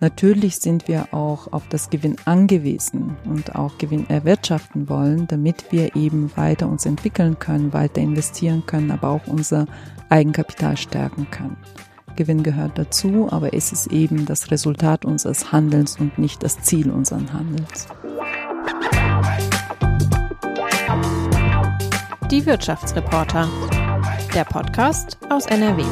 Natürlich sind wir auch auf das Gewinn angewiesen und auch Gewinn erwirtschaften wollen, damit wir eben weiter uns entwickeln können, weiter investieren können, aber auch unser Eigenkapital stärken können. Gewinn gehört dazu, aber es ist eben das Resultat unseres Handelns und nicht das Ziel unseres Handelns. Die Wirtschaftsreporter. Der Podcast aus NRW.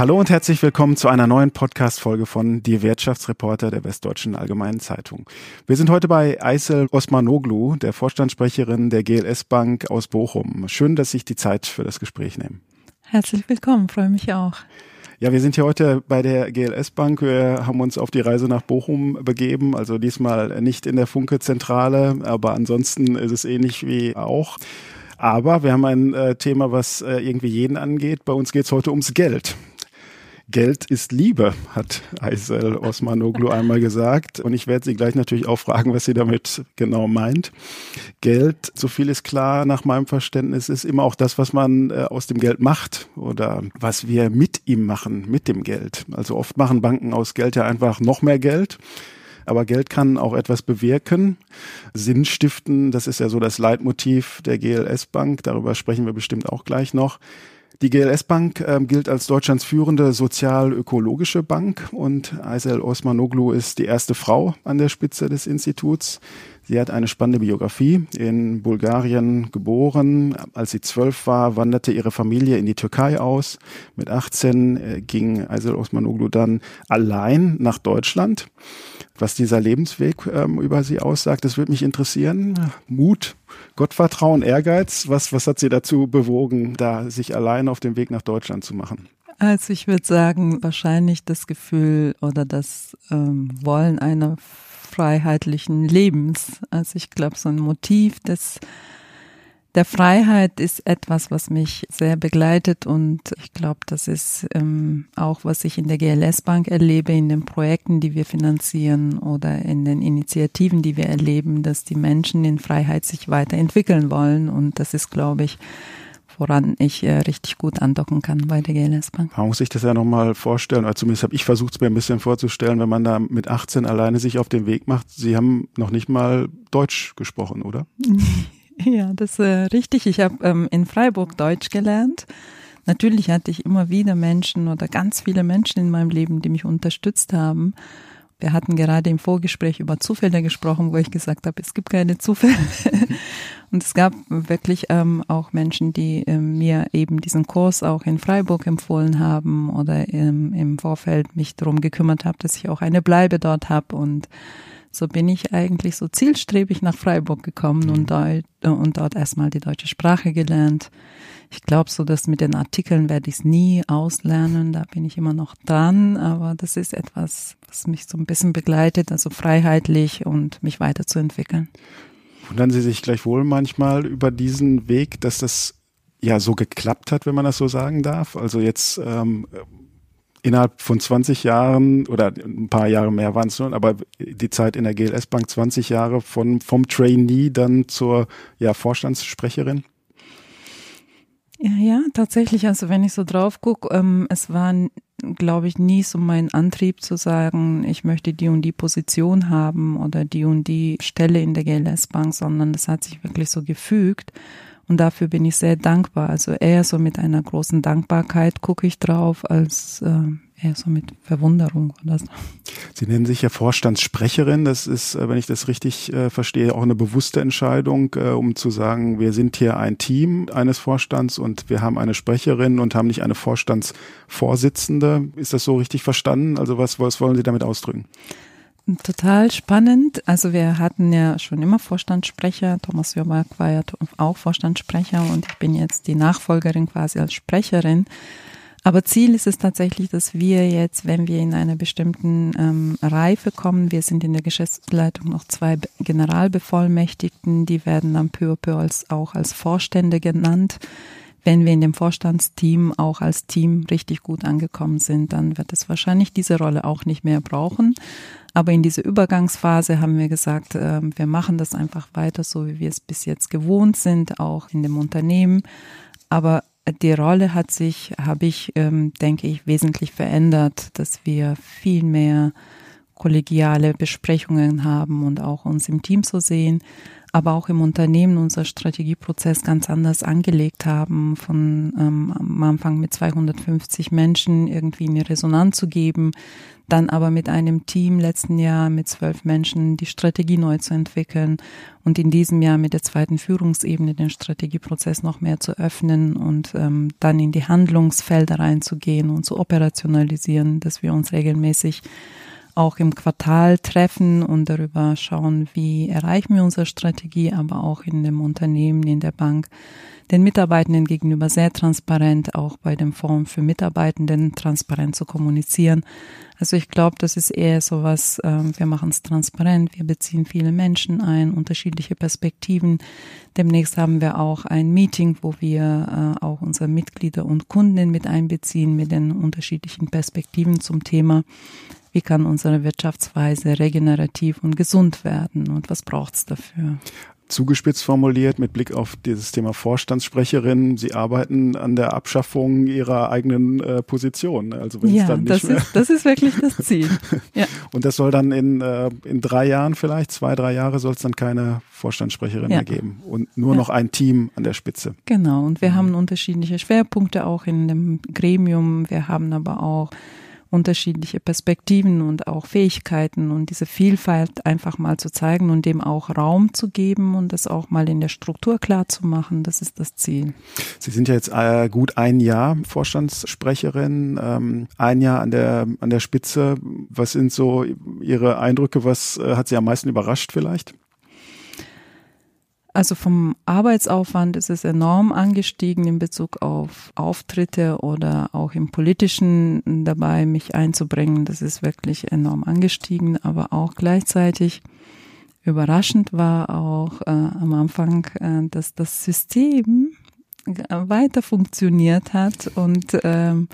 Hallo und herzlich willkommen zu einer neuen Podcast-Folge von Die Wirtschaftsreporter der Westdeutschen Allgemeinen Zeitung. Wir sind heute bei Aysel Osmanoglu, der Vorstandssprecherin der GLS Bank aus Bochum. Schön, dass sich die Zeit für das Gespräch nehmen. Herzlich willkommen, freue mich auch. Ja, wir sind hier heute bei der GLS Bank. Wir haben uns auf die Reise nach Bochum begeben. Also diesmal nicht in der Funke-Zentrale, aber ansonsten ist es ähnlich wie auch. Aber wir haben ein äh, Thema, was äh, irgendwie jeden angeht. Bei uns geht es heute ums Geld. Geld ist Liebe, hat Aysel Osmanoglu einmal gesagt. Und ich werde Sie gleich natürlich auch fragen, was sie damit genau meint. Geld, so viel ist klar nach meinem Verständnis, ist immer auch das, was man äh, aus dem Geld macht oder was wir mit ihm machen, mit dem Geld. Also oft machen Banken aus Geld ja einfach noch mehr Geld. Aber Geld kann auch etwas bewirken, Sinn stiften. Das ist ja so das Leitmotiv der GLS Bank. Darüber sprechen wir bestimmt auch gleich noch. Die GLS Bank ähm, gilt als Deutschlands führende sozial-ökologische Bank und Aysel Osmanoglu ist die erste Frau an der Spitze des Instituts. Sie hat eine spannende Biografie. In Bulgarien geboren. Als sie zwölf war, wanderte ihre Familie in die Türkei aus. Mit 18 äh, ging Aysel Osmanoglu dann allein nach Deutschland. Was dieser Lebensweg ähm, über sie aussagt, das würde mich interessieren. Mut, Gottvertrauen, Ehrgeiz. Was, was hat sie dazu bewogen, da sich allein auf den Weg nach Deutschland zu machen? Also ich würde sagen, wahrscheinlich das Gefühl oder das ähm, Wollen einer freiheitlichen Lebens. Also ich glaube, so ein Motiv des der Freiheit ist etwas, was mich sehr begleitet und ich glaube, das ist ähm, auch, was ich in der GLS Bank erlebe, in den Projekten, die wir finanzieren oder in den Initiativen, die wir erleben, dass die Menschen in Freiheit sich weiterentwickeln wollen und das ist, glaube ich, woran ich äh, richtig gut andocken kann bei der GLS Bank. Man muss sich das ja nochmal vorstellen, oder zumindest habe ich versucht es mir ein bisschen vorzustellen, wenn man da mit 18 alleine sich auf den Weg macht. Sie haben noch nicht mal Deutsch gesprochen, oder? Ja, das ist äh, richtig. Ich habe ähm, in Freiburg Deutsch gelernt. Natürlich hatte ich immer wieder Menschen oder ganz viele Menschen in meinem Leben, die mich unterstützt haben. Wir hatten gerade im Vorgespräch über Zufälle gesprochen, wo ich gesagt habe, es gibt keine Zufälle. Und es gab wirklich ähm, auch Menschen, die ähm, mir eben diesen Kurs auch in Freiburg empfohlen haben oder ähm, im Vorfeld mich darum gekümmert habe, dass ich auch eine Bleibe dort habe und so bin ich eigentlich so zielstrebig nach Freiburg gekommen mhm. und, dort, und dort erstmal die deutsche Sprache gelernt. Ich glaube so, dass mit den Artikeln werde ich es nie auslernen, da bin ich immer noch dran, aber das ist etwas, was mich so ein bisschen begleitet, also freiheitlich und mich weiterzuentwickeln. Wundern Sie sich gleichwohl manchmal über diesen Weg, dass das ja so geklappt hat, wenn man das so sagen darf? Also jetzt ähm, innerhalb von 20 Jahren oder ein paar Jahre mehr waren es schon, aber die Zeit in der GLS Bank 20 Jahre von, vom Trainee dann zur ja, Vorstandssprecherin? Ja, ja, tatsächlich. Also wenn ich so drauf gucke, ähm, es war, glaube ich, nie so mein Antrieb zu sagen, ich möchte die und die Position haben oder die und die Stelle in der GLS Bank, sondern das hat sich wirklich so gefügt. Und dafür bin ich sehr dankbar. Also eher so mit einer großen Dankbarkeit gucke ich drauf, als äh, eher so mit Verwunderung oder so. Sie nennen sich ja Vorstandssprecherin. Das ist, äh, wenn ich das richtig äh, verstehe, auch eine bewusste Entscheidung, äh, um zu sagen, wir sind hier ein Team eines Vorstands und wir haben eine Sprecherin und haben nicht eine Vorstandsvorsitzende. Ist das so richtig verstanden? Also was, was wollen Sie damit ausdrücken? Total spannend. Also wir hatten ja schon immer Vorstandssprecher. Thomas Jobak war ja auch Vorstandssprecher und ich bin jetzt die Nachfolgerin quasi als Sprecherin. Aber Ziel ist es tatsächlich, dass wir jetzt, wenn wir in einer bestimmten ähm, Reife kommen, wir sind in der Geschäftsleitung noch zwei Generalbevollmächtigten, die werden dann peu à peu als, auch als Vorstände genannt wenn wir in dem Vorstandsteam auch als Team richtig gut angekommen sind, dann wird es wahrscheinlich diese Rolle auch nicht mehr brauchen. Aber in dieser Übergangsphase haben wir gesagt, ähm, wir machen das einfach weiter, so wie wir es bis jetzt gewohnt sind, auch in dem Unternehmen. Aber die Rolle hat sich, habe ich, ähm, denke ich, wesentlich verändert, dass wir viel mehr kollegiale Besprechungen haben und auch uns im Team so sehen aber auch im Unternehmen unser Strategieprozess ganz anders angelegt haben, von ähm, am Anfang mit 250 Menschen irgendwie eine Resonanz zu geben, dann aber mit einem Team letzten Jahr mit zwölf Menschen die Strategie neu zu entwickeln und in diesem Jahr mit der zweiten Führungsebene den Strategieprozess noch mehr zu öffnen und ähm, dann in die Handlungsfelder reinzugehen und zu operationalisieren, dass wir uns regelmäßig auch im Quartal treffen und darüber schauen, wie erreichen wir unsere Strategie, aber auch in dem Unternehmen, in der Bank, den Mitarbeitenden gegenüber sehr transparent, auch bei dem Fonds für Mitarbeitenden transparent zu kommunizieren. Also ich glaube, das ist eher so was, äh, wir machen es transparent, wir beziehen viele Menschen ein, unterschiedliche Perspektiven. Demnächst haben wir auch ein Meeting, wo wir äh, auch unsere Mitglieder und Kunden mit einbeziehen mit den unterschiedlichen Perspektiven zum Thema wie kann unsere Wirtschaftsweise regenerativ und gesund werden und was braucht es dafür? Zugespitzt formuliert mit Blick auf dieses Thema Vorstandssprecherin, Sie arbeiten an der Abschaffung Ihrer eigenen äh, Position. Also wenn ja, es dann nicht das, mehr ist, das ist wirklich das Ziel. Ja. Und das soll dann in, äh, in drei Jahren vielleicht, zwei, drei Jahre soll es dann keine Vorstandssprecherin ja. mehr geben und nur ja. noch ein Team an der Spitze. Genau, und wir mhm. haben unterschiedliche Schwerpunkte auch in dem Gremium. Wir haben aber auch unterschiedliche Perspektiven und auch Fähigkeiten und diese Vielfalt einfach mal zu zeigen und dem auch Raum zu geben und das auch mal in der Struktur klar zu machen. Das ist das Ziel. Sie sind ja jetzt äh, gut ein Jahr Vorstandssprecherin, ähm, ein Jahr an der, an der Spitze. Was sind so Ihre Eindrücke? Was äh, hat Sie am meisten überrascht vielleicht? Also vom Arbeitsaufwand ist es enorm angestiegen in Bezug auf Auftritte oder auch im politischen dabei mich einzubringen. Das ist wirklich enorm angestiegen, aber auch gleichzeitig überraschend war auch äh, am Anfang, äh, dass das System weiter funktioniert hat und ähm,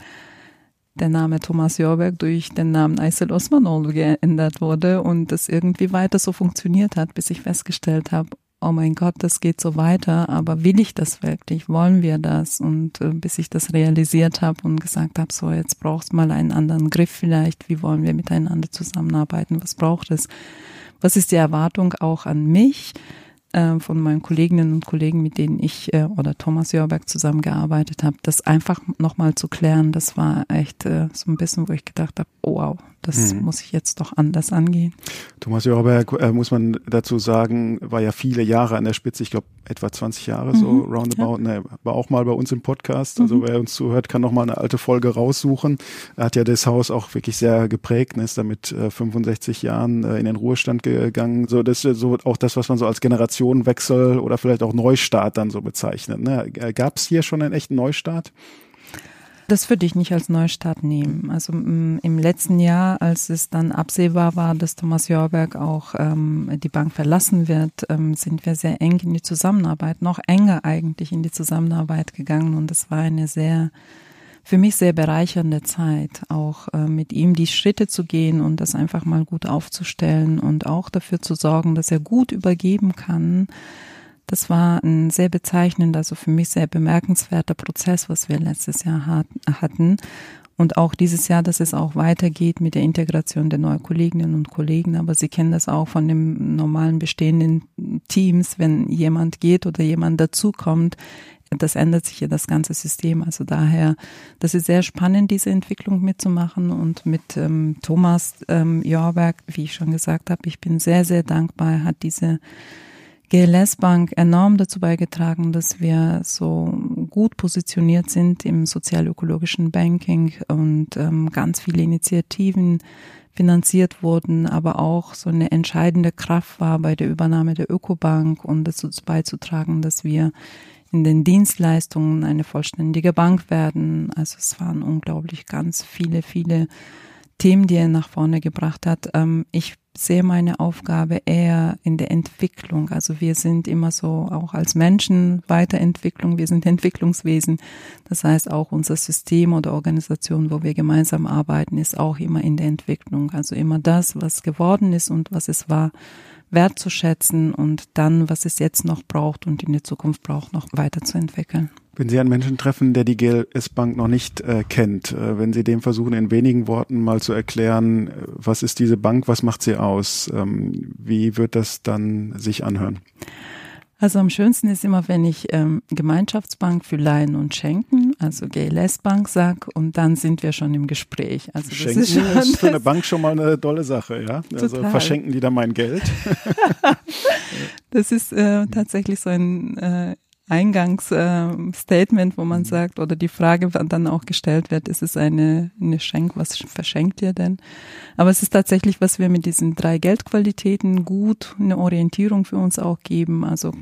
der Name Thomas Jorberg durch den Namen Aysel Osmanoglu geändert wurde und das irgendwie weiter so funktioniert hat, bis ich festgestellt habe, oh mein Gott, das geht so weiter, aber will ich das wirklich? Wollen wir das? Und äh, bis ich das realisiert habe und gesagt habe, so jetzt brauchst mal einen anderen Griff vielleicht, wie wollen wir miteinander zusammenarbeiten? Was braucht es? Was ist die Erwartung auch an mich? Äh, von meinen Kolleginnen und Kollegen, mit denen ich äh, oder Thomas Jörberg zusammengearbeitet habe, das einfach nochmal zu klären, das war echt äh, so ein bisschen, wo ich gedacht habe, wow, das mhm. muss ich jetzt doch anders angehen. Thomas Jörberg, äh, muss man dazu sagen, war ja viele Jahre an der Spitze, ich glaube etwa 20 Jahre mhm. so roundabout, ja. ne, war auch mal bei uns im Podcast, also mhm. wer uns zuhört, kann nochmal eine alte Folge raussuchen. Er hat ja das Haus auch wirklich sehr geprägt, ne, ist damit äh, 65 Jahren äh, in den Ruhestand gegangen, so das so auch das, was man so als Generationenwechsel oder vielleicht auch Neustart dann so bezeichnet. Ne? Gab es hier schon einen echten Neustart? Das würde ich nicht als Neustart nehmen. Also im letzten Jahr, als es dann absehbar war, dass Thomas Jorberg auch ähm, die Bank verlassen wird, ähm, sind wir sehr eng in die Zusammenarbeit, noch enger eigentlich in die Zusammenarbeit gegangen. Und es war eine sehr, für mich sehr bereichernde Zeit, auch äh, mit ihm die Schritte zu gehen und das einfach mal gut aufzustellen und auch dafür zu sorgen, dass er gut übergeben kann das war ein sehr bezeichnender, also für mich sehr bemerkenswerter Prozess, was wir letztes Jahr hatten. Und auch dieses Jahr, dass es auch weitergeht mit der Integration der neuen Kolleginnen und Kollegen. Aber Sie kennen das auch von den normalen bestehenden Teams, wenn jemand geht oder jemand dazukommt, das ändert sich ja das ganze System. Also daher, das ist sehr spannend, diese Entwicklung mitzumachen. Und mit ähm, Thomas ähm, Jorberg, wie ich schon gesagt habe, ich bin sehr, sehr dankbar, hat diese GLS Bank enorm dazu beigetragen, dass wir so gut positioniert sind im sozialökologischen Banking und ähm, ganz viele Initiativen finanziert wurden, aber auch so eine entscheidende Kraft war bei der Übernahme der Ökobank und dazu beizutragen, dass wir in den Dienstleistungen eine vollständige Bank werden. Also es waren unglaublich ganz viele, viele Themen, die er nach vorne gebracht hat. Ähm, ich sehe meine Aufgabe eher in der Entwicklung. Also wir sind immer so auch als Menschen Weiterentwicklung, wir sind Entwicklungswesen. Das heißt auch unser System oder Organisation, wo wir gemeinsam arbeiten, ist auch immer in der Entwicklung. Also immer das, was geworden ist und was es war, wertzuschätzen und dann, was es jetzt noch braucht und in der Zukunft braucht, noch weiterzuentwickeln. Wenn Sie einen Menschen treffen, der die GLS Bank noch nicht äh, kennt, äh, wenn Sie dem versuchen, in wenigen Worten mal zu erklären, äh, was ist diese Bank, was macht sie aus, ähm, wie wird das dann sich anhören? Also am schönsten ist immer, wenn ich ähm, Gemeinschaftsbank für Leihen und Schenken, also GLS Bank sag, und dann sind wir schon im Gespräch. Also das Schenken ist, schon, ist für eine Bank schon mal eine tolle Sache, ja. Also Total. verschenken die da mein Geld. das ist äh, tatsächlich so ein äh, Eingangsstatement, äh, wo man mhm. sagt, oder die Frage dann auch gestellt wird, ist es eine, eine Schenk, was verschenkt ihr denn? Aber es ist tatsächlich, was wir mit diesen drei Geldqualitäten gut eine Orientierung für uns auch geben. Also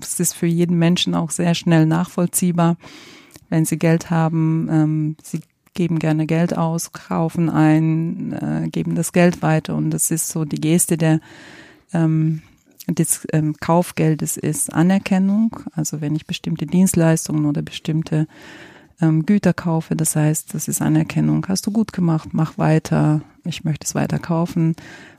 es ist für jeden Menschen auch sehr schnell nachvollziehbar, wenn sie Geld haben, ähm, sie geben gerne Geld aus, kaufen ein, äh, geben das Geld weiter und das ist so die Geste der ähm, des ähm, Kaufgeldes ist Anerkennung. Also wenn ich bestimmte Dienstleistungen oder bestimmte ähm, Güter kaufe, das heißt, das ist Anerkennung. Hast du gut gemacht, mach weiter, ich möchte es weiter kaufen.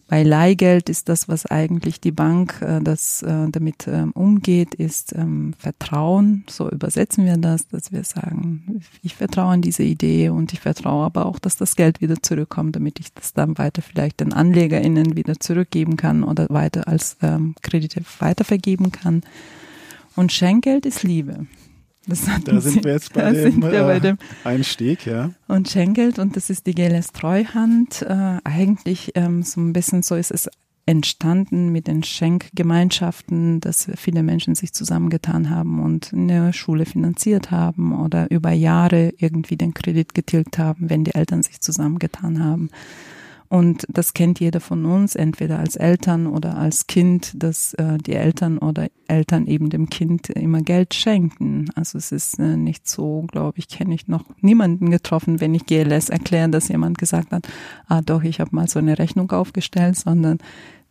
Bei Leihgeld ist das, was eigentlich die Bank äh, das äh, damit ähm, umgeht, ist ähm, Vertrauen. So übersetzen wir das, dass wir sagen, ich vertraue an diese Idee und ich vertraue aber auch, dass das Geld wieder zurückkommt, damit ich das dann weiter vielleicht den AnlegerInnen wieder zurückgeben kann oder weiter als ähm, Kredite weitervergeben kann. Und Schenkgeld ist Liebe. Da sind wir jetzt bei, dem, wir bei äh, dem, Einstieg, ja. Und Schenkgeld, und das ist die GLS Treuhand. Äh, eigentlich ähm, so ein bisschen so ist es entstanden mit den Schenkgemeinschaften, dass viele Menschen sich zusammengetan haben und eine Schule finanziert haben oder über Jahre irgendwie den Kredit getilgt haben, wenn die Eltern sich zusammengetan haben. Und das kennt jeder von uns, entweder als Eltern oder als Kind, dass äh, die Eltern oder Eltern eben dem Kind immer Geld schenken. Also es ist äh, nicht so, glaube ich, kenne ich noch niemanden getroffen, wenn ich GLS erkläre, dass jemand gesagt hat, ah doch, ich habe mal so eine Rechnung aufgestellt, sondern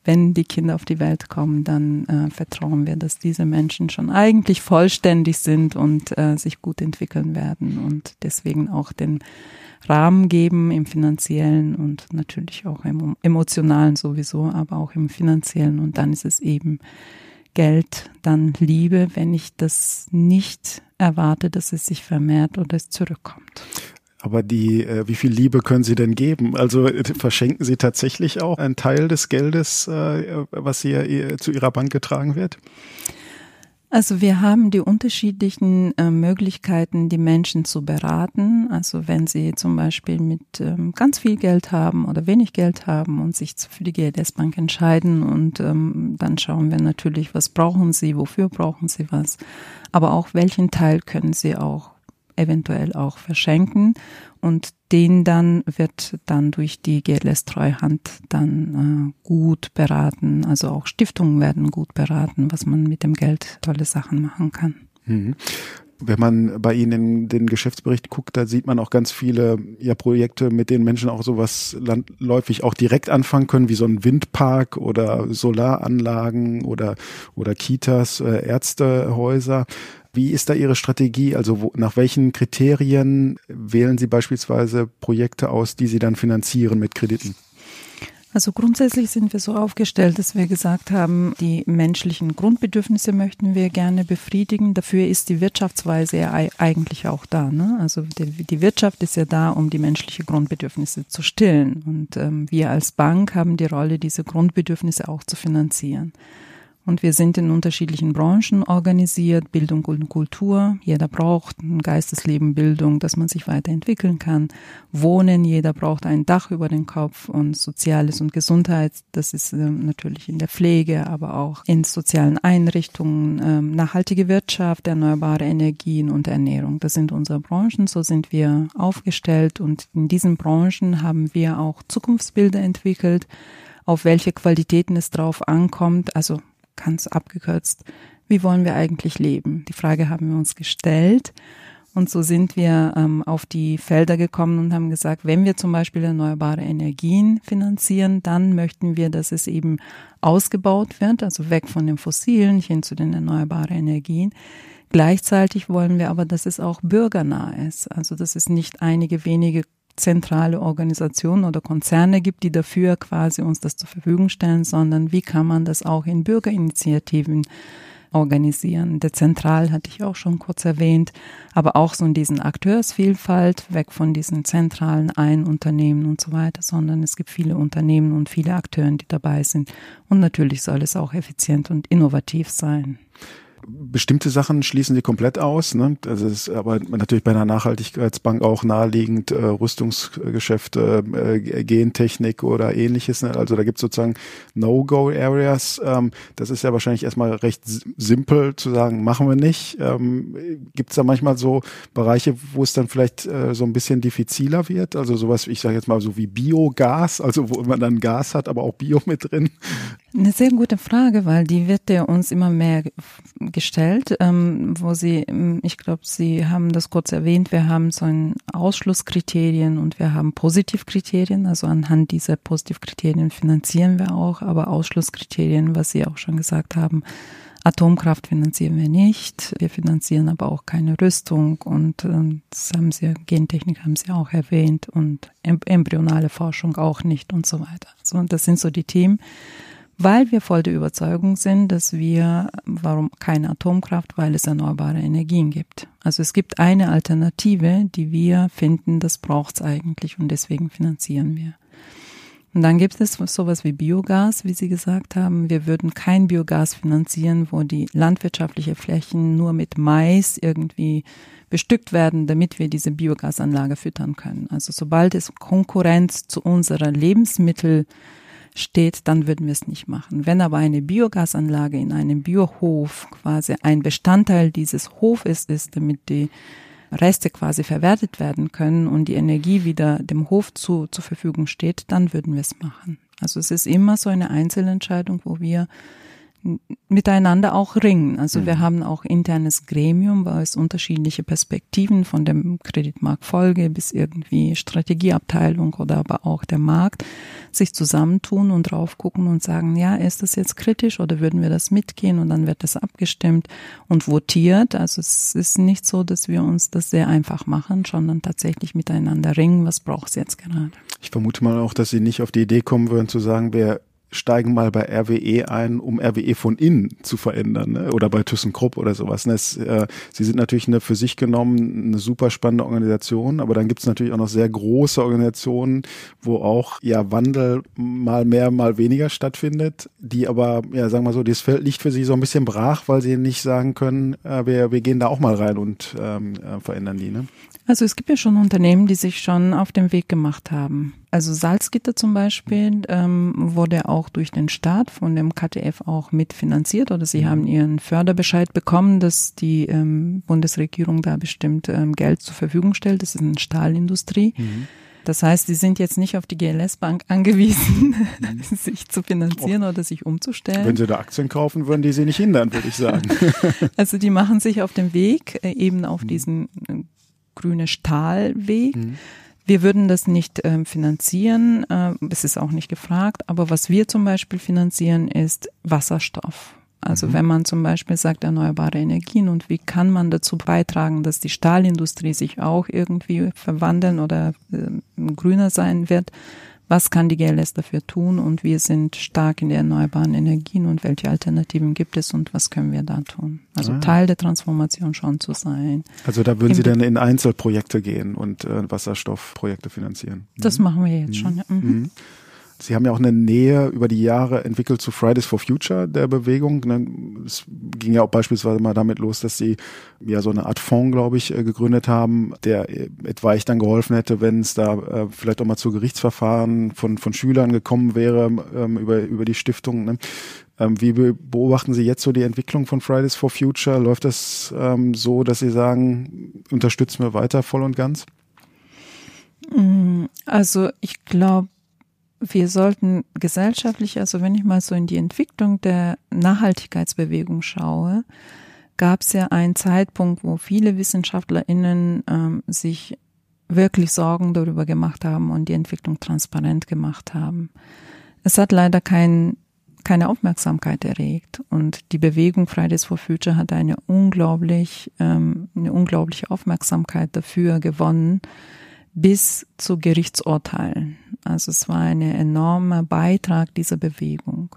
wenn die Kinder auf die Welt kommen, dann äh, vertrauen wir, dass diese Menschen schon eigentlich vollständig sind und äh, sich gut entwickeln werden und deswegen auch den Rahmen geben im finanziellen und natürlich auch im emotionalen sowieso, aber auch im finanziellen. Und dann ist es eben Geld, dann Liebe, wenn ich das nicht erwarte, dass es sich vermehrt oder es zurückkommt. Aber die, äh, wie viel Liebe können Sie denn geben? Also äh, verschenken Sie tatsächlich auch einen Teil des Geldes, äh, was hier äh, zu Ihrer Bank getragen wird? Also wir haben die unterschiedlichen äh, Möglichkeiten, die Menschen zu beraten. Also wenn sie zum Beispiel mit ähm, ganz viel Geld haben oder wenig Geld haben und sich für die GLS Bank entscheiden und ähm, dann schauen wir natürlich, was brauchen sie, wofür brauchen sie was, aber auch welchen Teil können sie auch eventuell auch verschenken und den dann wird dann durch die GLS Treuhand dann äh, gut beraten. Also auch Stiftungen werden gut beraten, was man mit dem Geld tolle Sachen machen kann. Mhm. Wenn man bei Ihnen in den Geschäftsbericht guckt, da sieht man auch ganz viele ja, Projekte, mit denen Menschen auch sowas landläufig auch direkt anfangen können, wie so ein Windpark oder Solaranlagen oder, oder Kitas, äh, Ärztehäuser. Wie ist da Ihre Strategie? Also wo, nach welchen Kriterien wählen Sie beispielsweise Projekte aus, die Sie dann finanzieren mit Krediten? Also grundsätzlich sind wir so aufgestellt, dass wir gesagt haben, die menschlichen Grundbedürfnisse möchten wir gerne befriedigen. Dafür ist die Wirtschaftsweise ja eigentlich auch da. Ne? Also die, Wirtschaft ist ja da, um die menschlichen Grundbedürfnisse zu stillen. Und ähm, wir als Bank haben die Rolle, diese Grundbedürfnisse auch zu finanzieren. Und wir sind in unterschiedlichen Branchen organisiert, Bildung und Kultur. Jeder braucht ein Geistesleben, Bildung, dass man sich weiterentwickeln kann. Wohnen, jeder braucht ein Dach über den Kopf und Soziales und Gesundheit. Das ist äh, natürlich in der Pflege, aber auch in sozialen Einrichtungen, äh, nachhaltige Wirtschaft, erneuerbare Energien und Ernährung. Das sind unsere Branchen. So sind wir aufgestellt und in diesen Branchen haben wir auch Zukunftsbilder entwickelt auf welche Qualitäten es drauf ankommt. Also ganz abgekürzt, wie wollen wir eigentlich leben? Die Frage haben wir uns gestellt Und so sind wir ähm, auf die Felder gekommen und haben gesagt, wenn wir zum Beispiel erneuerbare Energien finanzieren, dann möchten wir, dass es eben ausgebaut wird, also weg von den fossilen hin zu den erneuerbaren Energien. Gleichzeitig wollen wir aber, dass es auch bürgernah ist, also dass es nicht einige wenige zentrale Organisationen oder Konzerne gibt, die dafür quasi uns das zur Verfügung stellen, sondern wie kann man das auch in Bürgerinitiativen organisieren. Dezentral hatte ich auch schon kurz erwähnt, aber auch so in diesen Akteursvielfalt, weg von diesen zentralen Einunternehmen und so weiter, sondern es gibt viele Unternehmen und viele Akteure, die dabei sind. Und natürlich soll es auch effizient und innovativ sein. Bestimmte Sachen schließen sie komplett aus. Ne? Das ist aber natürlich bei einer Nachhaltigkeitsbank auch naheliegend äh, Rüstungsgeschäfte, äh, Gentechnik oder ähnliches. Ne? Also da gibt es sozusagen No-Go-Areas. Ähm, das ist ja wahrscheinlich erstmal recht simpel zu sagen, machen wir nicht. Ähm, gibt es da manchmal so Bereiche, wo es dann vielleicht äh, so ein bisschen diffiziler wird? Also sowas, ich sage jetzt mal so wie Biogas, also wo man dann Gas hat, aber auch Bio mit drin. Eine sehr gute Frage, weil die wird ja uns immer mehr gestellt, ähm, wo Sie, ähm, ich glaube, Sie haben das kurz erwähnt, wir haben so ein Ausschlusskriterien und wir haben Positivkriterien, also anhand dieser Positivkriterien finanzieren wir auch, aber Ausschlusskriterien, was Sie auch schon gesagt haben, Atomkraft finanzieren wir nicht, wir finanzieren aber auch keine Rüstung und ähm, das haben Sie, Gentechnik haben Sie auch erwähnt und embryonale Forschung auch nicht und so weiter. So, das sind so die Themen weil wir voll der Überzeugung sind, dass wir, warum keine Atomkraft, weil es erneuerbare Energien gibt. Also es gibt eine Alternative, die wir finden, das braucht's eigentlich und deswegen finanzieren wir. Und dann gibt es sowas wie Biogas, wie Sie gesagt haben. Wir würden kein Biogas finanzieren, wo die landwirtschaftliche Flächen nur mit Mais irgendwie bestückt werden, damit wir diese Biogasanlage füttern können. Also sobald es Konkurrenz zu unserer Lebensmittel steht, dann würden wir es nicht machen. Wenn aber eine Biogasanlage in einem Biohof quasi ein Bestandteil dieses Hofes ist, damit die Reste quasi verwertet werden können und die Energie wieder dem Hof zu, zur Verfügung steht, dann würden wir es machen. Also es ist immer so eine Einzelentscheidung, wo wir miteinander auch ringen. Also mhm. wir haben auch internes Gremium, weil es unterschiedliche Perspektiven von dem Kreditmarktfolge bis irgendwie Strategieabteilung oder aber auch der Markt sich zusammentun und drauf gucken und sagen, ja, ist das jetzt kritisch oder würden wir das mitgehen und dann wird das abgestimmt und votiert. Also es ist nicht so, dass wir uns das sehr einfach machen, sondern tatsächlich miteinander ringen, was braucht es jetzt gerade. Ich vermute mal auch, dass Sie nicht auf die Idee kommen würden zu sagen, wer steigen mal bei RWE ein, um RWE von innen zu verändern, ne? oder bei ThyssenKrupp oder sowas. Ne? Es, äh, sie sind natürlich eine für sich genommen eine super spannende Organisation, aber dann gibt es natürlich auch noch sehr große Organisationen, wo auch ja Wandel mal mehr, mal weniger stattfindet, die aber, ja, sagen wir so, das Feld liegt für sie so ein bisschen brach, weil sie nicht sagen können, äh, wir, wir gehen da auch mal rein und ähm, äh, verändern die. Ne? Also es gibt ja schon Unternehmen, die sich schon auf den Weg gemacht haben. Also Salzgitter zum Beispiel ähm, wurde auch durch den Staat von dem KTF auch mitfinanziert oder sie haben ihren Förderbescheid bekommen, dass die ähm, Bundesregierung da bestimmt ähm, Geld zur Verfügung stellt. Das ist eine Stahlindustrie. Mhm. Das heißt, sie sind jetzt nicht auf die GLS-Bank angewiesen, mhm. sich zu finanzieren oder sich umzustellen. Wenn sie da Aktien kaufen, würden die sie nicht hindern, würde ich sagen. also die machen sich auf den Weg, äh, eben auf mhm. diesen äh, grüne Stahlweg. Mhm. Wir würden das nicht ähm, finanzieren, äh, es ist auch nicht gefragt, aber was wir zum Beispiel finanzieren, ist Wasserstoff. Also mhm. wenn man zum Beispiel sagt erneuerbare Energien und wie kann man dazu beitragen, dass die Stahlindustrie sich auch irgendwie verwandeln oder äh, grüner sein wird, was kann die GLS dafür tun und wir sind stark in den erneuerbaren Energien und welche Alternativen gibt es und was können wir da tun. Also ah. Teil der Transformation schon zu sein. Also da würden Sie dann in Einzelprojekte gehen und äh, Wasserstoffprojekte finanzieren. Das mhm. machen wir jetzt mhm. schon. Ja. Mhm. Sie haben ja auch eine Nähe über die Jahre entwickelt zu Fridays for Future, der Bewegung. Ne? Es ging ja auch beispielsweise mal damit los, dass Sie ja so eine Art Fonds, glaube ich, äh, gegründet haben, der äh, etwaig dann geholfen hätte, wenn es da äh, vielleicht auch mal zu Gerichtsverfahren von, von Schülern gekommen wäre ähm, über, über die Stiftung. Ne? Ähm, wie beobachten Sie jetzt so die Entwicklung von Fridays for Future? Läuft das ähm, so, dass Sie sagen, unterstützen wir weiter voll und ganz? Mm, also ich glaube, wir sollten gesellschaftlich, also wenn ich mal so in die Entwicklung der Nachhaltigkeitsbewegung schaue, gab es ja einen Zeitpunkt, wo viele WissenschaftlerInnen ähm, sich wirklich Sorgen darüber gemacht haben und die Entwicklung transparent gemacht haben. Es hat leider kein, keine Aufmerksamkeit erregt und die Bewegung Fridays for Future hat eine unglaublich, ähm, eine unglaubliche Aufmerksamkeit dafür gewonnen, bis zu Gerichtsurteilen. Also es war ein enormer Beitrag dieser Bewegung.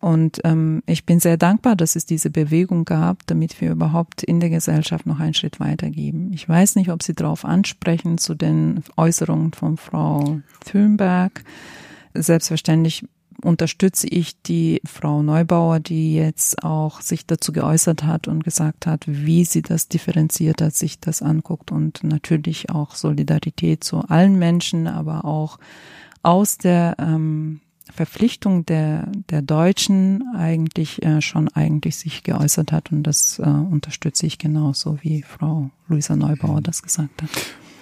Und ähm, ich bin sehr dankbar, dass es diese Bewegung gab, damit wir überhaupt in der Gesellschaft noch einen Schritt weitergeben. Ich weiß nicht, ob Sie darauf ansprechen zu den Äußerungen von Frau Thünberg. Selbstverständlich unterstütze ich die Frau Neubauer, die jetzt auch sich dazu geäußert hat und gesagt hat, wie sie das differenziert hat, sich das anguckt und natürlich auch Solidarität zu allen Menschen, aber auch aus der ähm, Verpflichtung der, der Deutschen eigentlich äh, schon eigentlich sich geäußert hat und das äh, unterstütze ich genauso, wie Frau Luisa Neubauer das gesagt hat.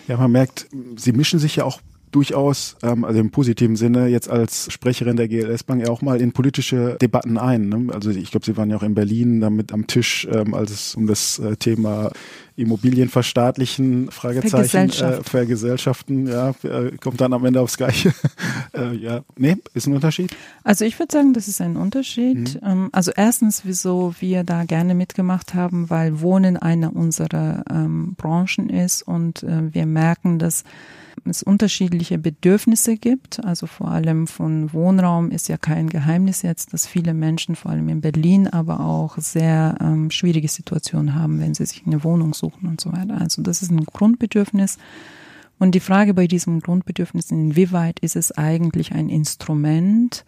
Ja, man merkt, Sie mischen sich ja auch durchaus, ähm, also im positiven Sinne, jetzt als Sprecherin der GLS Bank ja auch mal in politische Debatten ein. Ne? Also ich glaube, Sie waren ja auch in Berlin damit am Tisch, ähm, als es um das äh, Thema Immobilien verstaatlichen, Fragezeichen, äh, vergesellschaften, ja, äh, kommt dann am Ende aufs Gleiche. äh, ja, nee, ist ein Unterschied? Also ich würde sagen, das ist ein Unterschied. Mhm. Ähm, also erstens, wieso wir da gerne mitgemacht haben, weil Wohnen eine unserer ähm, Branchen ist und äh, wir merken, dass es unterschiedliche Bedürfnisse gibt. Also vor allem von Wohnraum ist ja kein Geheimnis jetzt, dass viele Menschen, vor allem in Berlin, aber auch sehr ähm, schwierige Situationen haben, wenn sie sich eine Wohnung suchen und so weiter. Also das ist ein Grundbedürfnis. Und die Frage bei diesem Grundbedürfnis, inwieweit ist es eigentlich ein Instrument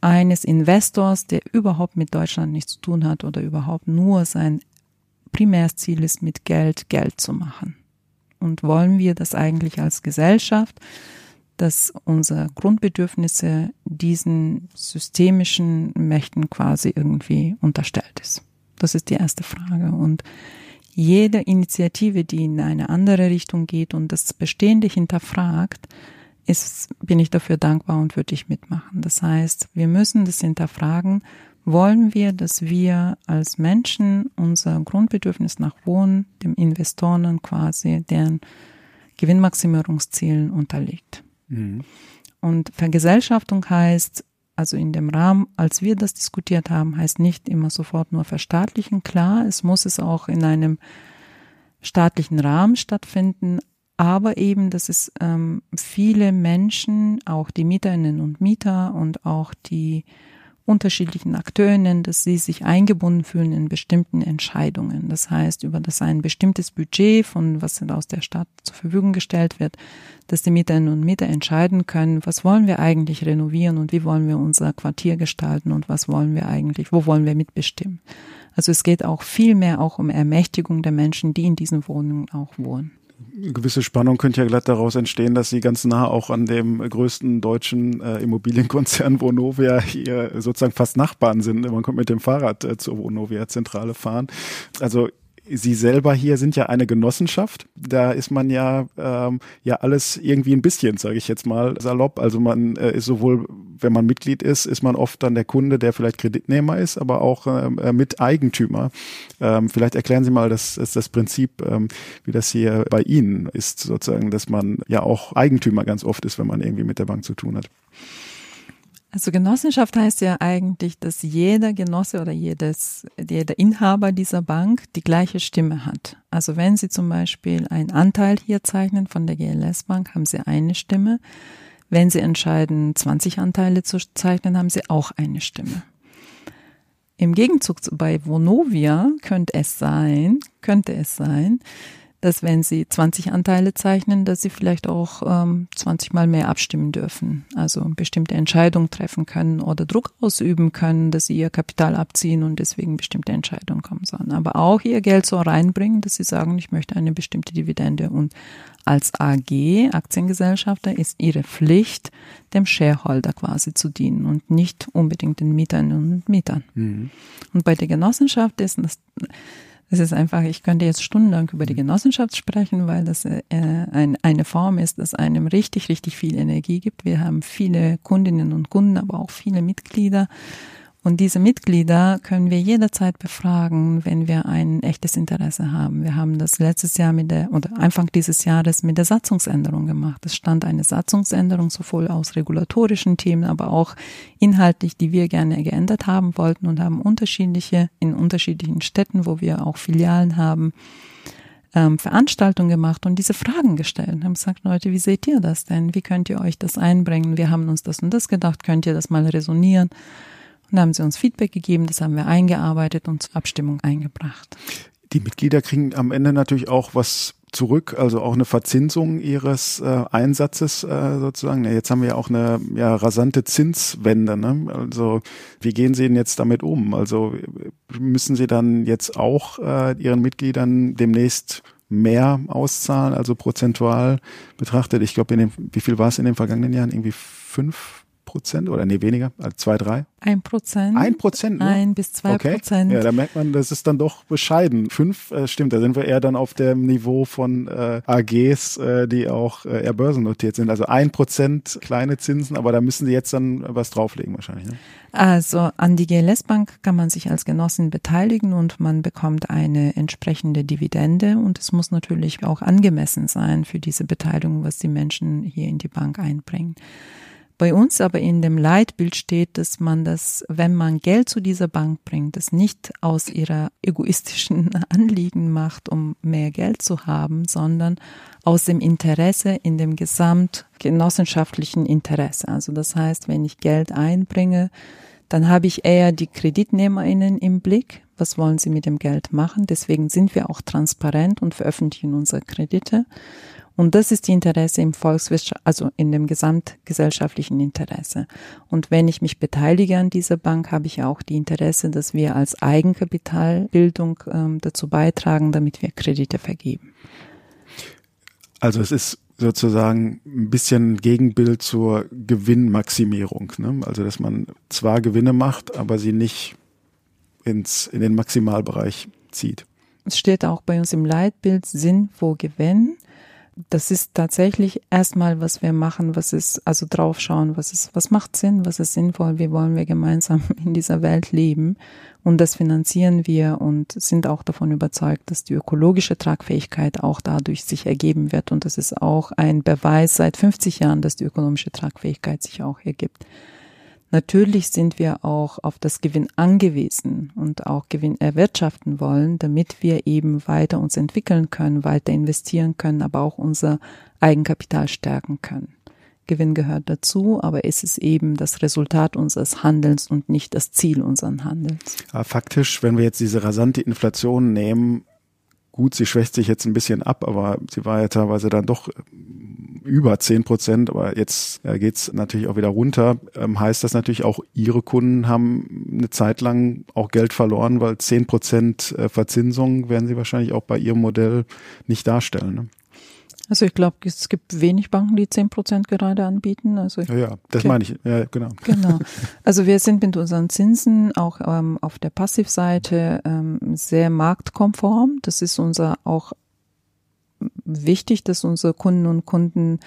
eines Investors, der überhaupt mit Deutschland nichts zu tun hat oder überhaupt nur sein Primärziel ist, mit Geld Geld zu machen und wollen wir das eigentlich als Gesellschaft, dass unsere Grundbedürfnisse diesen systemischen Mächten quasi irgendwie unterstellt ist? Das ist die erste Frage. Und jede Initiative, die in eine andere Richtung geht und das Bestehende hinterfragt, ist, bin ich dafür dankbar und würde ich mitmachen. Das heißt, wir müssen das hinterfragen, wollen wir, dass wir als Menschen unser Grundbedürfnis nach Wohnen dem Investoren quasi deren Gewinnmaximierungszielen unterliegt. Mhm. Und Vergesellschaftung heißt, also in dem Rahmen, als wir das diskutiert haben, heißt nicht immer sofort nur verstaatlichen. Klar, es muss es auch in einem staatlichen Rahmen stattfinden, aber eben, dass es ähm, viele Menschen, auch die Mieterinnen und Mieter und auch die unterschiedlichen Akteurinnen, dass sie sich eingebunden fühlen in bestimmten Entscheidungen. Das heißt, über das ein bestimmtes Budget von was aus der Stadt zur Verfügung gestellt wird, dass die Mieterinnen und Mieter entscheiden können, was wollen wir eigentlich renovieren und wie wollen wir unser Quartier gestalten und was wollen wir eigentlich, wo wollen wir mitbestimmen. Also es geht auch viel mehr auch um Ermächtigung der Menschen, die in diesen Wohnungen auch wohnen gewisse Spannung könnte ja glatt daraus entstehen, dass sie ganz nah auch an dem größten deutschen äh, Immobilienkonzern Vonovia hier sozusagen fast Nachbarn sind. Man kommt mit dem Fahrrad äh, zur Vonovia-Zentrale fahren. Also Sie selber hier sind ja eine Genossenschaft. Da ist man ja ähm, ja alles irgendwie ein bisschen, sage ich jetzt mal salopp. Also man äh, ist sowohl, wenn man Mitglied ist, ist man oft dann der Kunde, der vielleicht Kreditnehmer ist, aber auch ähm, äh, Miteigentümer. Ähm, vielleicht erklären Sie mal das, das, das Prinzip, ähm, wie das hier bei Ihnen ist, sozusagen, dass man ja auch Eigentümer ganz oft ist, wenn man irgendwie mit der Bank zu tun hat. Also Genossenschaft heißt ja eigentlich, dass jeder Genosse oder jedes, jeder Inhaber dieser Bank die gleiche Stimme hat. Also wenn Sie zum Beispiel einen Anteil hier zeichnen von der GLS Bank, haben Sie eine Stimme. Wenn Sie entscheiden, 20 Anteile zu zeichnen, haben Sie auch eine Stimme. Im Gegenzug bei Vonovia könnte es sein, könnte es sein, dass wenn sie 20 Anteile zeichnen, dass sie vielleicht auch ähm, 20 Mal mehr abstimmen dürfen. Also bestimmte Entscheidungen treffen können oder Druck ausüben können, dass sie ihr Kapital abziehen und deswegen bestimmte Entscheidungen kommen sollen. Aber auch ihr Geld so reinbringen, dass sie sagen, ich möchte eine bestimmte Dividende. Und als AG, Aktiengesellschafter, ist ihre Pflicht, dem Shareholder quasi zu dienen und nicht unbedingt den Mietern und Mietern. Mhm. Und bei der Genossenschaft ist das es ist einfach, ich könnte jetzt stundenlang über die Genossenschaft sprechen, weil das äh, ein, eine Form ist, das einem richtig, richtig viel Energie gibt. Wir haben viele Kundinnen und Kunden, aber auch viele Mitglieder. Und diese Mitglieder können wir jederzeit befragen, wenn wir ein echtes Interesse haben. Wir haben das letztes Jahr mit der, oder Anfang dieses Jahres mit der Satzungsänderung gemacht. Es stand eine Satzungsänderung sowohl aus regulatorischen Themen, aber auch inhaltlich, die wir gerne geändert haben wollten und haben unterschiedliche, in unterschiedlichen Städten, wo wir auch Filialen haben, ähm, Veranstaltungen gemacht und diese Fragen gestellt und haben gesagt, Leute, wie seht ihr das denn? Wie könnt ihr euch das einbringen? Wir haben uns das und das gedacht, könnt ihr das mal resonieren? Und da haben sie uns Feedback gegeben, das haben wir eingearbeitet und zur Abstimmung eingebracht. Die Mitglieder kriegen am Ende natürlich auch was zurück, also auch eine Verzinsung ihres äh, Einsatzes äh, sozusagen. Ja, jetzt haben wir ja auch eine ja, rasante Zinswende. Ne? Also wie gehen Sie denn jetzt damit um? Also müssen Sie dann jetzt auch äh, Ihren Mitgliedern demnächst mehr auszahlen, also prozentual betrachtet? Ich glaube, wie viel war es in den vergangenen Jahren? Irgendwie fünf Prozent oder nee, weniger, also zwei, drei? Ein Prozent. Ein Prozent? Nur? Ein bis zwei okay. Prozent. Ja, da merkt man, das ist dann doch bescheiden. Fünf, äh, stimmt, da sind wir eher dann auf dem Niveau von äh, AGs, äh, die auch äh, eher börsennotiert sind. Also ein Prozent kleine Zinsen, aber da müssen sie jetzt dann was drauflegen wahrscheinlich. Ne? Also an die GLS Bank kann man sich als Genossin beteiligen und man bekommt eine entsprechende Dividende und es muss natürlich auch angemessen sein für diese Beteiligung, was die Menschen hier in die Bank einbringen. Bei uns aber in dem Leitbild steht, dass man das, wenn man Geld zu dieser Bank bringt, das nicht aus ihrer egoistischen Anliegen macht, um mehr Geld zu haben, sondern aus dem Interesse in dem gesamtgenossenschaftlichen Interesse. Also das heißt, wenn ich Geld einbringe, dann habe ich eher die KreditnehmerInnen im Blick. Was wollen sie mit dem Geld machen? Deswegen sind wir auch transparent und veröffentlichen unsere Kredite. Und das ist die Interesse im Volkswirtschaft, also in dem gesamtgesellschaftlichen Interesse. Und wenn ich mich beteilige an dieser Bank, habe ich auch die Interesse, dass wir als Eigenkapitalbildung ähm, dazu beitragen, damit wir Kredite vergeben. Also es ist sozusagen ein bisschen Gegenbild zur Gewinnmaximierung. Ne? Also dass man zwar Gewinne macht, aber sie nicht ins, in den Maximalbereich zieht. Es steht auch bei uns im Leitbild Sinn wo Gewinn das ist tatsächlich erstmal, was wir machen, was ist, also draufschauen, was ist, was macht Sinn, was ist sinnvoll, wie wollen wir gemeinsam in dieser Welt leben. Und das finanzieren wir und sind auch davon überzeugt, dass die ökologische Tragfähigkeit auch dadurch sich ergeben wird. Und das ist auch ein Beweis seit 50 Jahren, dass die ökonomische Tragfähigkeit sich auch ergibt. Natürlich sind wir auch auf das Gewinn angewiesen und auch Gewinn erwirtschaften wollen, damit wir eben weiter uns entwickeln können, weiter investieren können, aber auch unser Eigenkapital stärken können. Gewinn gehört dazu, aber es ist eben das Resultat unseres Handelns und nicht das Ziel unseres Handelns. Faktisch, wenn wir jetzt diese rasante Inflation nehmen, gut, sie schwächt sich jetzt ein bisschen ab, aber sie war ja teilweise dann doch über zehn Prozent, aber jetzt äh, geht's natürlich auch wieder runter. Ähm, heißt das natürlich auch, Ihre Kunden haben eine Zeit lang auch Geld verloren, weil zehn Prozent äh, Verzinsung werden Sie wahrscheinlich auch bei Ihrem Modell nicht darstellen. Ne? Also ich glaube, es gibt wenig Banken, die zehn Prozent gerade anbieten. Also ja, ja, das meine ich. Ja, genau. Genau. Also wir sind mit unseren Zinsen auch ähm, auf der Passivseite ähm, sehr marktkonform. Das ist unser auch wichtig, dass unsere Kunden und Kunden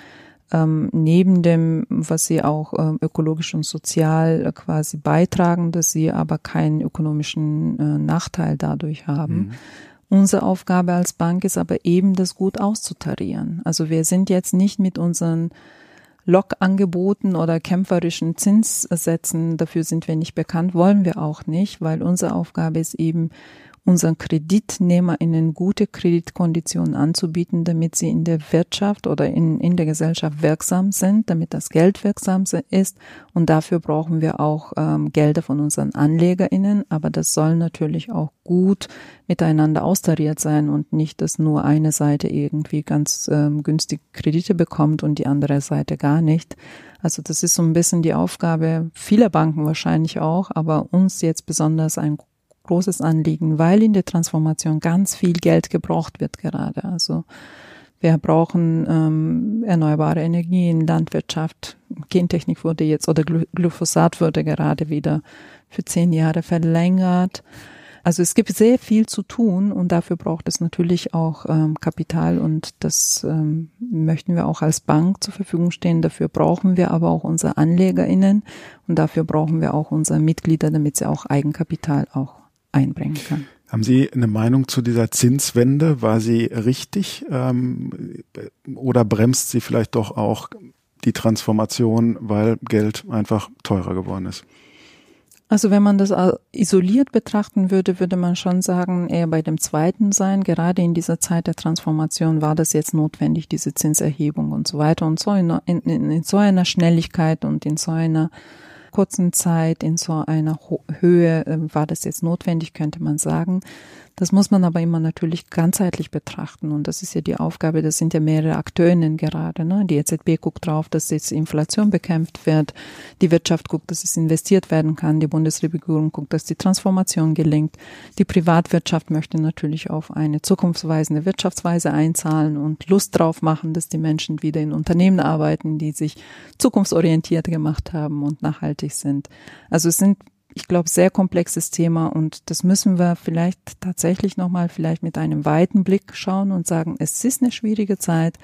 ähm, neben dem, was sie auch ähm, ökologisch und sozial quasi beitragen, dass sie aber keinen ökonomischen äh, Nachteil dadurch haben. Mhm. Unsere Aufgabe als Bank ist aber eben, das gut auszutarieren. Also wir sind jetzt nicht mit unseren Lockangeboten oder kämpferischen Zinssätzen, dafür sind wir nicht bekannt, wollen wir auch nicht, weil unsere Aufgabe ist eben, unseren KreditnehmerInnen gute Kreditkonditionen anzubieten, damit sie in der Wirtschaft oder in, in der Gesellschaft wirksam sind, damit das Geld wirksam ist. Und dafür brauchen wir auch ähm, Gelder von unseren AnlegerInnen. Aber das soll natürlich auch gut miteinander austariert sein und nicht, dass nur eine Seite irgendwie ganz ähm, günstig Kredite bekommt und die andere Seite gar nicht. Also das ist so ein bisschen die Aufgabe vieler Banken wahrscheinlich auch, aber uns jetzt besonders ein großes Anliegen, weil in der Transformation ganz viel Geld gebraucht wird gerade. Also wir brauchen ähm, erneuerbare Energien, Landwirtschaft, Gentechnik wurde jetzt oder Glyphosat wurde gerade wieder für zehn Jahre verlängert. Also es gibt sehr viel zu tun und dafür braucht es natürlich auch ähm, Kapital und das ähm, möchten wir auch als Bank zur Verfügung stehen. Dafür brauchen wir aber auch unsere AnlegerInnen und dafür brauchen wir auch unsere Mitglieder, damit sie auch Eigenkapital auch einbringen können. Haben Sie eine Meinung zu dieser Zinswende? War sie richtig ähm, oder bremst sie vielleicht doch auch die Transformation, weil Geld einfach teurer geworden ist? Also wenn man das isoliert betrachten würde, würde man schon sagen, eher bei dem zweiten sein. Gerade in dieser Zeit der Transformation war das jetzt notwendig, diese Zinserhebung und so weiter und so in, in, in so einer Schnelligkeit und in so einer kurzen Zeit, in so einer Höhe äh, war das jetzt notwendig, könnte man sagen. Das muss man aber immer natürlich ganzheitlich betrachten. Und das ist ja die Aufgabe, das sind ja mehrere Akteurinnen gerade. Ne? Die EZB guckt drauf, dass jetzt Inflation bekämpft wird. Die Wirtschaft guckt, dass es investiert werden kann. Die Bundesregierung guckt, dass die Transformation gelingt. Die Privatwirtschaft möchte natürlich auf eine zukunftsweisende Wirtschaftsweise einzahlen und Lust drauf machen, dass die Menschen wieder in Unternehmen arbeiten, die sich zukunftsorientiert gemacht haben und nachhaltig sind. Also es sind ich glaube, sehr komplexes Thema und das müssen wir vielleicht tatsächlich nochmal vielleicht mit einem weiten Blick schauen und sagen, es ist eine schwierige Zeit,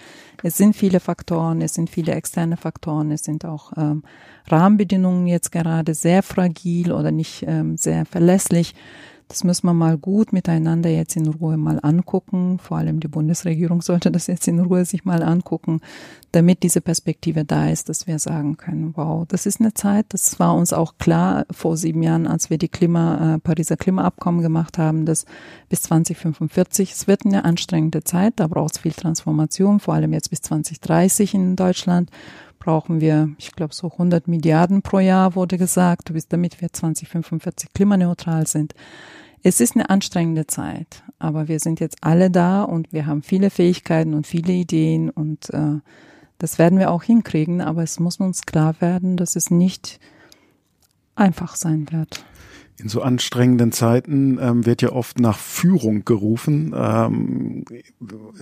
es sind viele Faktoren, es sind viele externe Faktoren, es sind auch ähm, Rahmenbedingungen jetzt gerade sehr fragil oder nicht ähm, sehr verlässlich. Das müssen wir mal gut miteinander jetzt in Ruhe mal angucken. Vor allem die Bundesregierung sollte das jetzt in Ruhe sich mal angucken, damit diese Perspektive da ist, dass wir sagen können, wow, das ist eine Zeit, das war uns auch klar vor sieben Jahren, als wir die Klima, äh, Pariser Klimaabkommen gemacht haben, dass bis 2045, es wird eine anstrengende Zeit, da braucht es viel Transformation, vor allem jetzt bis 2030 in Deutschland brauchen wir, ich glaube, so 100 Milliarden pro Jahr wurde gesagt, bis damit wir 2045 klimaneutral sind. Es ist eine anstrengende Zeit, aber wir sind jetzt alle da und wir haben viele Fähigkeiten und viele Ideen und äh, das werden wir auch hinkriegen, aber es muss uns klar werden, dass es nicht einfach sein wird. In so anstrengenden Zeiten ähm, wird ja oft nach Führung gerufen. Ähm,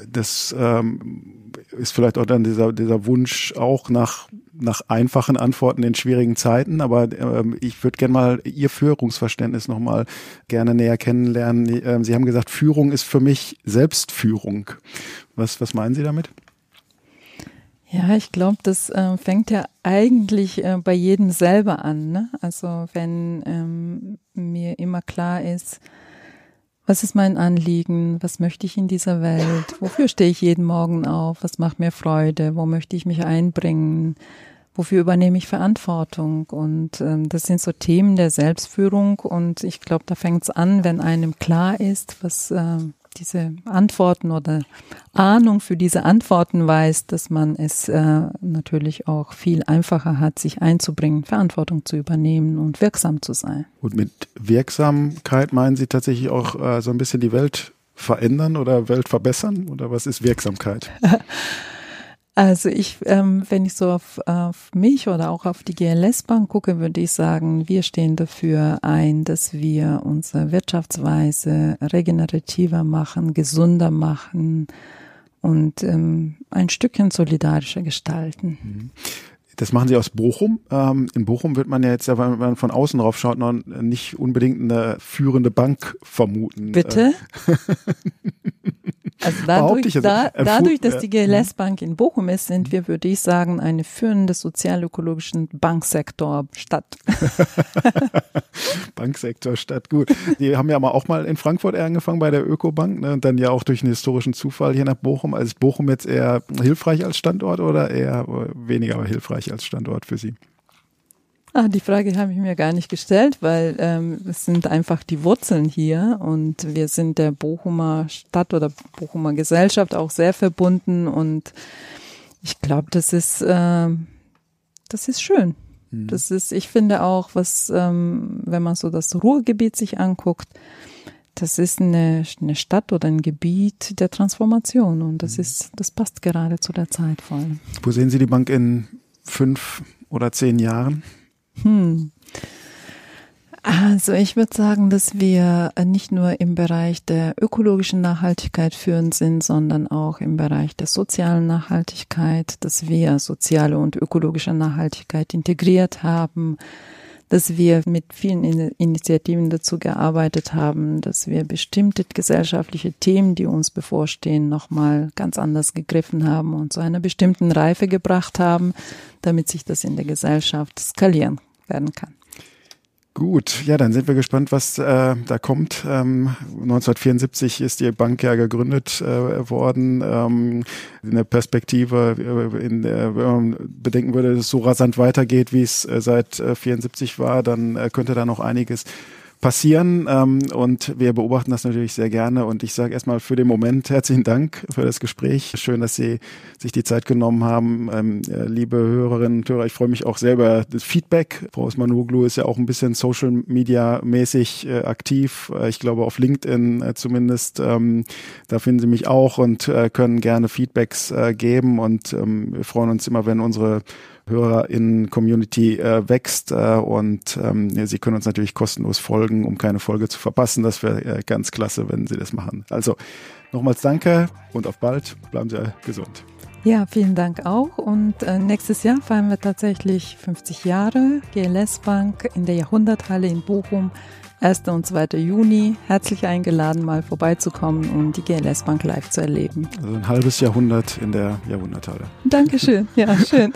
das ähm, ist vielleicht auch dann dieser, dieser Wunsch auch nach, nach einfachen Antworten in schwierigen Zeiten. Aber ähm, ich würde gerne mal Ihr Führungsverständnis nochmal gerne näher kennenlernen. Ähm, Sie haben gesagt, Führung ist für mich Selbstführung. Was, was meinen Sie damit? Ja, ich glaube, das äh, fängt ja eigentlich äh, bei jedem selber an. Ne? Also wenn ähm, mir immer klar ist, was ist mein Anliegen, was möchte ich in dieser Welt, wofür stehe ich jeden Morgen auf, was macht mir Freude, wo möchte ich mich einbringen, wofür übernehme ich Verantwortung. Und ähm, das sind so Themen der Selbstführung und ich glaube, da fängt es an, wenn einem klar ist, was äh, diese Antworten oder Ahnung für diese Antworten weiß, dass man es äh, natürlich auch viel einfacher hat, sich einzubringen, Verantwortung zu übernehmen und wirksam zu sein. Und mit Wirksamkeit meinen Sie tatsächlich auch äh, so ein bisschen die Welt verändern oder Welt verbessern? Oder was ist Wirksamkeit? Also ich, ähm, wenn ich so auf, auf mich oder auch auf die GLS-Bank gucke, würde ich sagen, wir stehen dafür ein, dass wir unsere Wirtschaftsweise regenerativer machen, gesunder machen und ähm, ein Stückchen solidarischer gestalten. Mhm. Das machen sie aus Bochum. Ähm, in Bochum wird man ja jetzt, wenn man von außen drauf schaut, noch nicht unbedingt eine führende Bank vermuten. Bitte? Also dadurch, da, dadurch, dass die GLS Bank in Bochum ist, sind wir, würde ich sagen, eine führende sozial-ökologischen Banksektor Stadt. Banksektor Stadt, gut. Die haben ja mal auch mal in Frankfurt angefangen bei der Ökobank ne, und dann ja auch durch einen historischen Zufall hier nach Bochum. Also ist Bochum jetzt eher hilfreich als Standort oder eher weniger hilfreich als Standort für Sie? Ah, die Frage habe ich mir gar nicht gestellt, weil ähm, es sind einfach die Wurzeln hier und wir sind der Bochumer Stadt oder Bochumer Gesellschaft auch sehr verbunden und ich glaube, das ist äh, das ist schön. Mhm. Das ist, ich finde auch, was, ähm, wenn man so das Ruhrgebiet sich anguckt, das ist eine, eine Stadt oder ein Gebiet der Transformation und das mhm. ist, das passt gerade zu der Zeit vor allem. Wo sehen Sie die Bank in fünf oder zehn Jahren? Hm. Also ich würde sagen, dass wir nicht nur im Bereich der ökologischen Nachhaltigkeit führend sind, sondern auch im Bereich der sozialen Nachhaltigkeit, dass wir soziale und ökologische Nachhaltigkeit integriert haben, dass wir mit vielen Initiativen dazu gearbeitet haben, dass wir bestimmte gesellschaftliche Themen, die uns bevorstehen, nochmal ganz anders gegriffen haben und zu einer bestimmten Reife gebracht haben, damit sich das in der Gesellschaft skalieren werden kann. Gut, ja, dann sind wir gespannt, was äh, da kommt. Ähm, 1974 ist die Bank ja gegründet äh, worden. Ähm, in der Perspektive, äh, in der, wenn man bedenken würde, dass es so rasant weitergeht, wie es äh, seit äh, 74 war, dann äh, könnte da noch einiges passieren. Ähm, und wir beobachten das natürlich sehr gerne. Und ich sage erstmal für den Moment herzlichen Dank für das Gespräch. Schön, dass Sie sich die Zeit genommen haben. Ähm, liebe Hörerinnen und Hörer, ich freue mich auch selber das Feedback. Frau Osmanoglu ist ja auch ein bisschen Social Media mäßig äh, aktiv. Äh, ich glaube auf LinkedIn äh, zumindest. Ähm, da finden Sie mich auch und äh, können gerne Feedbacks äh, geben. Und ähm, wir freuen uns immer, wenn unsere HörerInnen-Community äh, wächst äh, und ähm, Sie können uns natürlich kostenlos folgen, um keine Folge zu verpassen. Das wäre äh, ganz klasse, wenn Sie das machen. Also nochmals danke und auf bald. Bleiben Sie gesund. Ja, vielen Dank auch. Und äh, nächstes Jahr feiern wir tatsächlich 50 Jahre GLS Bank in der Jahrhunderthalle in Bochum. 1. und 2. Juni. Herzlich eingeladen, mal vorbeizukommen und die GLS Bank live zu erleben. Also ein halbes Jahrhundert in der Jahrhunderthalle. Dankeschön. Ja, schön.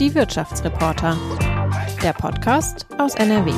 Die Wirtschaftsreporter. Der Podcast aus NRW.